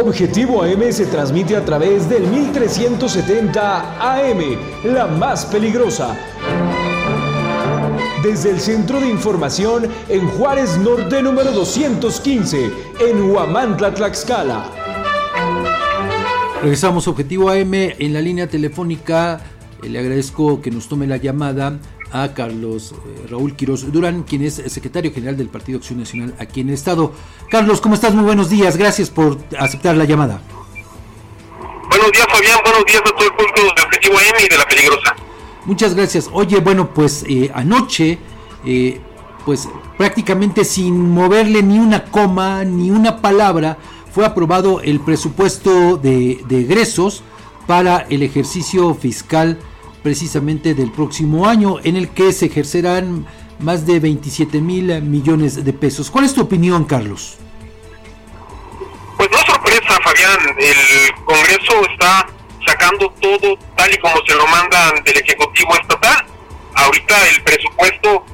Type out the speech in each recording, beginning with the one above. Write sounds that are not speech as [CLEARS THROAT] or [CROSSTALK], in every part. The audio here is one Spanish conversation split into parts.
Objetivo AM se transmite a través del 1370 AM, la más peligrosa. Desde el Centro de Información en Juárez Norte número 215, en Huamantla, Tlaxcala. Regresamos Objetivo AM en la línea telefónica. Eh, le agradezco que nos tome la llamada a Carlos eh, Raúl Quiroz Durán, quien es secretario general del Partido Acción Nacional aquí en el Estado. Carlos, ¿cómo estás? Muy buenos días. Gracias por aceptar la llamada. Buenos días, Fabián. Buenos días a todo el público de Objetivo y de La Peligrosa. Muchas gracias. Oye, bueno, pues eh, anoche, eh, pues prácticamente sin moverle ni una coma, ni una palabra, fue aprobado el presupuesto de, de egresos para el ejercicio fiscal precisamente del próximo año, en el que se ejercerán más de 27 mil millones de pesos. ¿Cuál es tu opinión, Carlos? Pues no sorpresa, Fabián. El Congreso está sacando todo tal y como se lo mandan del Ejecutivo Estatal. Ahorita el presupuesto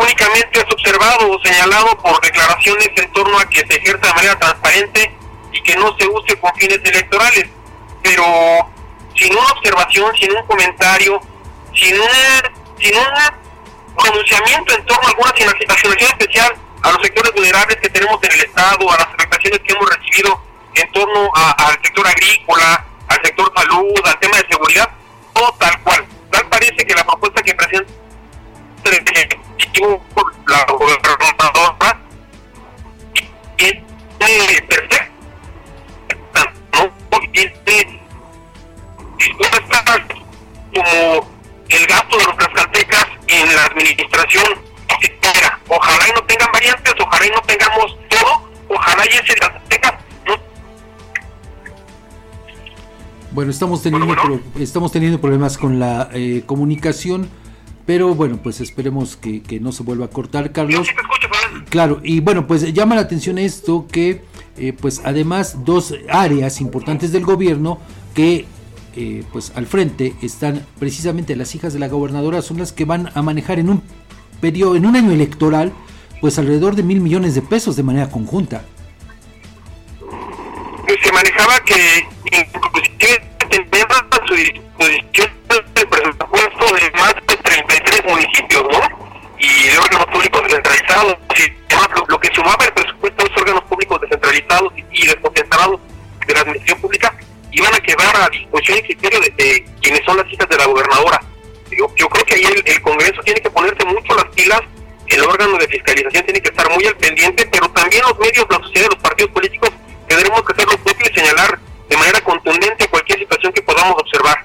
únicamente es observado o señalado por declaraciones en torno a que se ejerza de manera transparente y que no se use con fines electorales. Pero sin una observación, sin un comentario, sin un, sin un pronunciamiento en torno a alguna asignación especial a los sectores vulnerables que tenemos en el Estado, a las afectaciones que hemos recibido en torno al sector agrícola, al sector salud, al tema de seguridad, como el gasto de los tlaxcaltecas en la administración Ojalá y no tengan variantes, ojalá y no tengamos todo, ojalá y ese tlaxcaltecas no bueno, estamos teniendo, estamos teniendo problemas con la eh, comunicación, pero bueno, pues esperemos que, no se vuelva a cortar, Carlos. claro, y bueno, pues llama la atención esto que, eh, pues además, dos áreas importantes del gobierno que eh, pues al frente están precisamente las hijas de la gobernadora, son las que van a manejar en un periodo, en un año electoral, pues alrededor de mil millones de pesos de manera conjunta. Pues se manejaba que su iban a disposición y criterio de, quienes son las hijas de la gobernadora. Yo, creo que ahí el, Congreso tiene que ponerse mucho las pilas, el órgano de fiscalización tiene que estar muy al pendiente, pero también los medios, la sociedad, los partidos políticos tendremos que hacer lo propio y señalar de manera contundente cualquier situación que podamos observar.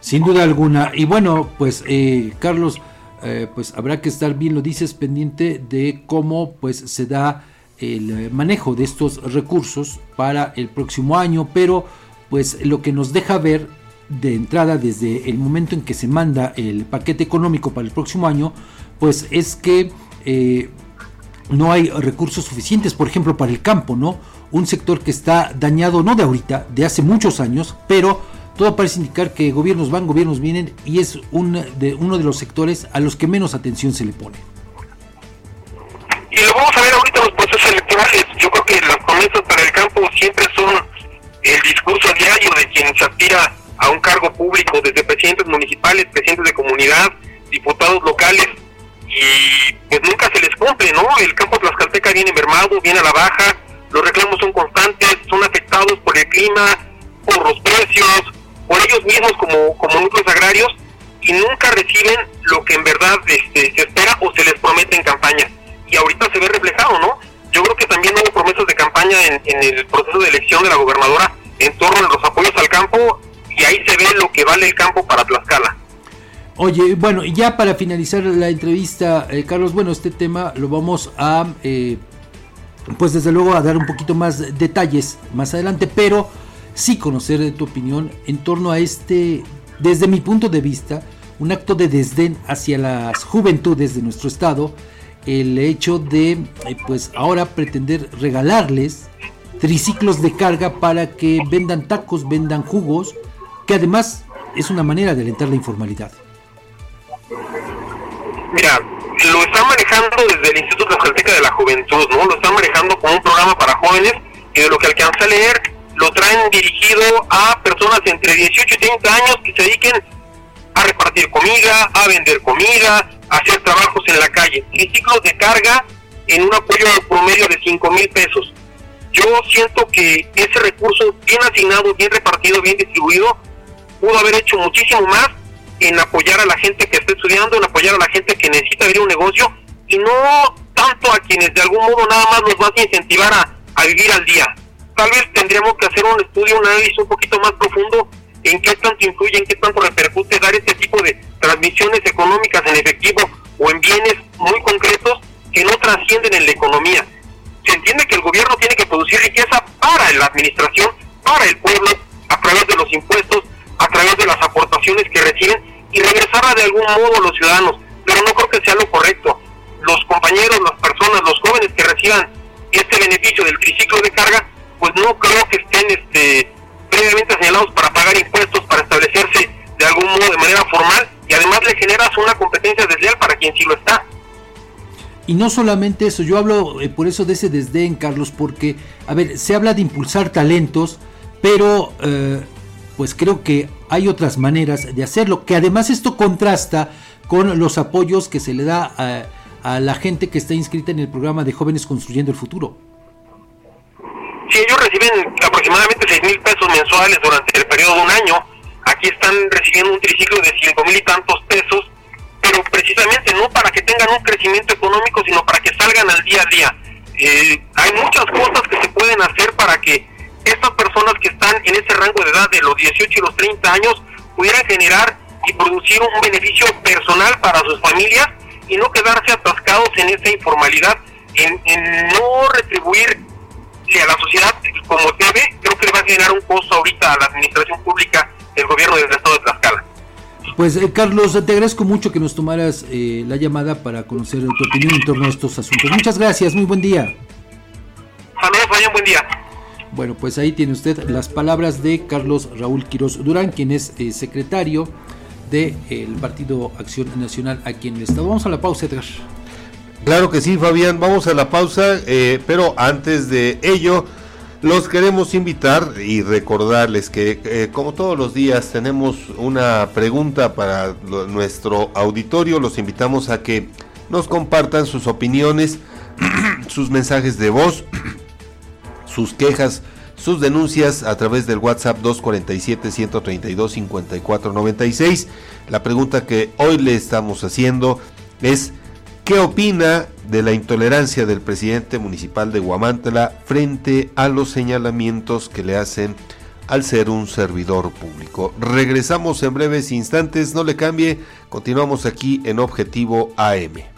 Sin duda alguna. Y bueno, pues eh, Carlos, eh, pues habrá que estar bien, lo dices, pendiente de cómo pues se da el eh, manejo de estos recursos para el próximo año, pero pues lo que nos deja ver de entrada desde el momento en que se manda el paquete económico para el próximo año, pues es que eh, no hay recursos suficientes, por ejemplo, para el campo, ¿no? Un sector que está dañado no de ahorita, de hace muchos años, pero todo parece indicar que gobiernos van, gobiernos vienen y es un de, uno de los sectores a los que menos atención se le pone. Y lo vamos a ver baja, los reclamos son constantes, son afectados por el clima, por los precios, por ellos mismos como, como núcleos agrarios, y nunca reciben lo que en verdad este, se espera o se les promete en campaña y ahorita se ve reflejado, ¿no? Yo creo que también hubo promesas de campaña en, el proceso de elección de la gobernadora en torno a los apoyos al campo y ahí se ve lo que vale el campo para Tlaxcala. Oye, bueno, ya para finalizar la entrevista, eh, Carlos, bueno, este tema lo vamos a, eh, pues desde luego a dar un poquito más detalles más adelante, pero sí conocer tu opinión en torno a este, desde mi punto de vista, un acto de desdén hacia las juventudes de nuestro estado el hecho de eh, pues ahora pretender regalarles triciclos de carga para que vendan tacos, vendan jugos, que además es una manera de alentar la informalidad. Mira, lo están manejando desde el Instituto Tlaxcalteca de la Juventud, ¿no? Lo están manejando como un programa para jóvenes y de lo que alcanza a leer lo traen dirigido a personas entre 18 y 30 años que se dediquen a repartir comida, a vender comida, a hacer trabajos en la calle. ciclos de carga en un apoyo promedio de 5 mil pesos. Yo siento que ese recurso bien asignado, bien repartido, bien distribuido, pudo haber hecho muchísimo más en apoyar a la gente que está estudiando, en apoyar a la gente que necesita abrir un negocio y no tanto a quienes de algún modo nada más nos van a incentivar a, a vivir al día. Tal vez tendríamos que hacer un estudio, un análisis un poquito más profundo en qué tanto influye, en qué tanto repercute dar este tipo de transmisiones económicas en efectivo o en bienes muy concretos que no trascienden en la economía. Se entiende que el gobierno tiene que producir riqueza para la administración, para el pueblo, a través de los impuestos, a través de las aportaciones que reciben y regresarla de algún modo los ciudadanos. Pero no creo que sea lo correcto. Los compañeros, las personas, los jóvenes que reciban este beneficio del triciclo de carga, pues no creo que estén este, previamente señalados para pagar impuestos, para establecerse de algún modo de manera formal y además le generas una competencia desleal para quien sí lo está. Y no solamente eso, yo hablo eh, por eso de ese desdén, Carlos, porque, a ver, se habla de impulsar talentos, pero eh, pues creo que hay otras maneras de hacerlo, que además esto contrasta con los apoyos que se le da a, a la gente que está inscrita en el programa de Jóvenes Construyendo el Futuro. Si ellos reciben aproximadamente 6 mil pesos mensuales durante el periodo de un año, aquí están recibiendo un triciclo de 5 mil y tantos pesos, pero precisamente no para que tengan un crecimiento económico, sino para que salgan al día a día. Eh, hay muchas cosas que se pueden hacer para que estas personas que están en ese rango de edad de los 18 y los 30 años pudieran generar y producir un beneficio personal para sus familias y no quedarse atascados en esa informalidad, en, en no retribuir a la sociedad como debe, creo que le va a generar un costo ahorita a la administración pública del gobierno del estado de Tlaxcala. Pues eh, Carlos, te agradezco mucho que nos tomaras eh, la llamada para conocer tu opinión en torno a estos asuntos. Muchas gracias, muy buen día. Saludos, Fabián, buen día. Bueno, pues ahí tiene usted las palabras de Carlos Raúl Quiroz Durán, quien es eh, secretario del Partido Acción Nacional aquí en el Estado. Vamos a la pausa, Edgar. Claro que sí, Fabián, vamos a la pausa, eh, pero antes de ello, los queremos invitar y recordarles que, eh, como todos los días, tenemos una pregunta para nuestro auditorio. Los invitamos a que nos compartan sus opiniones, [CLEARS THROAT] sus mensajes de voz, [CLEARS THROAT] sus quejas, sus denuncias a través del WhatsApp 247-132-5496. La pregunta que hoy le estamos haciendo es ¿Qué opina de la intolerancia del presidente municipal de Guamantla frente a los señalamientos que le hacen al ser un servidor público? Regresamos en breves instantes, no le cambie, continuamos aquí en Objetivo AM.